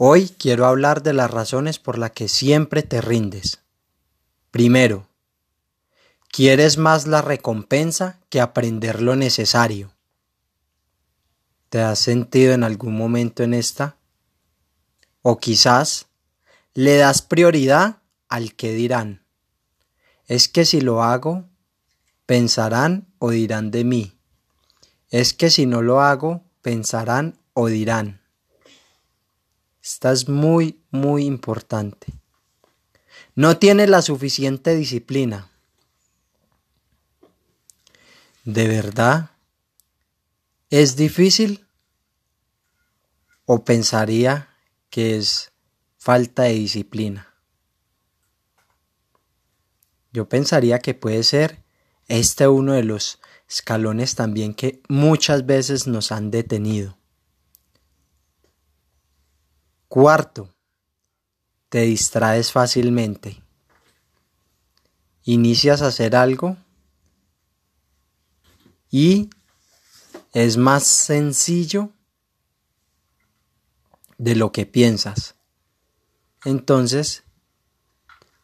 Hoy quiero hablar de las razones por las que siempre te rindes. Primero, quieres más la recompensa que aprender lo necesario. ¿Te has sentido en algún momento en esta? O quizás le das prioridad al que dirán. Es que si lo hago, pensarán o dirán de mí. Es que si no lo hago, pensarán o dirán. Esta es muy, muy importante. No tienes la suficiente disciplina. ¿De verdad? ¿Es difícil? ¿O pensaría que es falta de disciplina? Yo pensaría que puede ser este uno de los escalones también que muchas veces nos han detenido. Cuarto, te distraes fácilmente. Inicias a hacer algo y es más sencillo de lo que piensas. Entonces,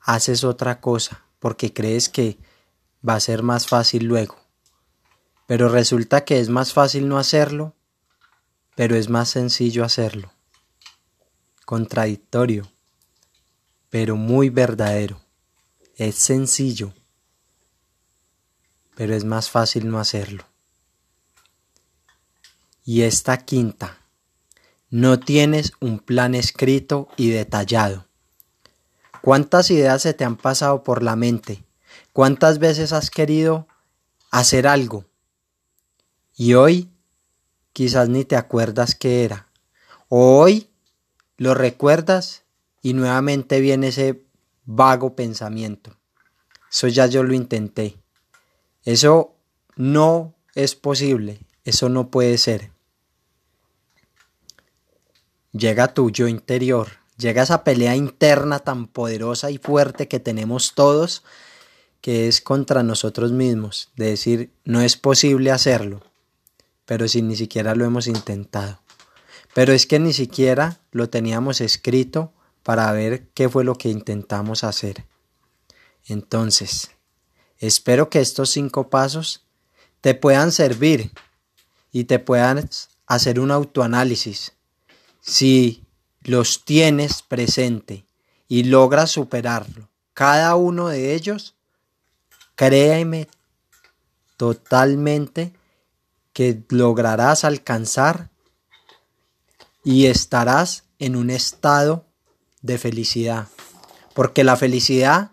haces otra cosa porque crees que va a ser más fácil luego. Pero resulta que es más fácil no hacerlo, pero es más sencillo hacerlo contradictorio, pero muy verdadero. Es sencillo, pero es más fácil no hacerlo. Y esta quinta, no tienes un plan escrito y detallado. ¿Cuántas ideas se te han pasado por la mente? ¿Cuántas veces has querido hacer algo? Y hoy quizás ni te acuerdas qué era. O hoy lo recuerdas y nuevamente viene ese vago pensamiento. Eso ya yo lo intenté. Eso no es posible. Eso no puede ser. Llega tu yo interior. Llega esa pelea interna tan poderosa y fuerte que tenemos todos, que es contra nosotros mismos. De decir, no es posible hacerlo. Pero si ni siquiera lo hemos intentado. Pero es que ni siquiera lo teníamos escrito para ver qué fue lo que intentamos hacer. Entonces, espero que estos cinco pasos te puedan servir y te puedan hacer un autoanálisis. Si los tienes presente y logras superarlo, cada uno de ellos, créeme totalmente que lograrás alcanzar y estarás en un estado de felicidad. Porque la felicidad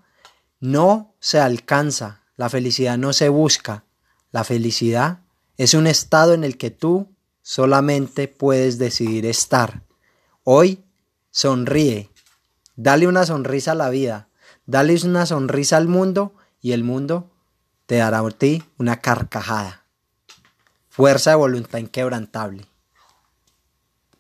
no se alcanza, la felicidad no se busca, la felicidad es un estado en el que tú solamente puedes decidir estar. Hoy sonríe, dale una sonrisa a la vida, dale una sonrisa al mundo y el mundo te dará a ti una carcajada. Fuerza de voluntad inquebrantable.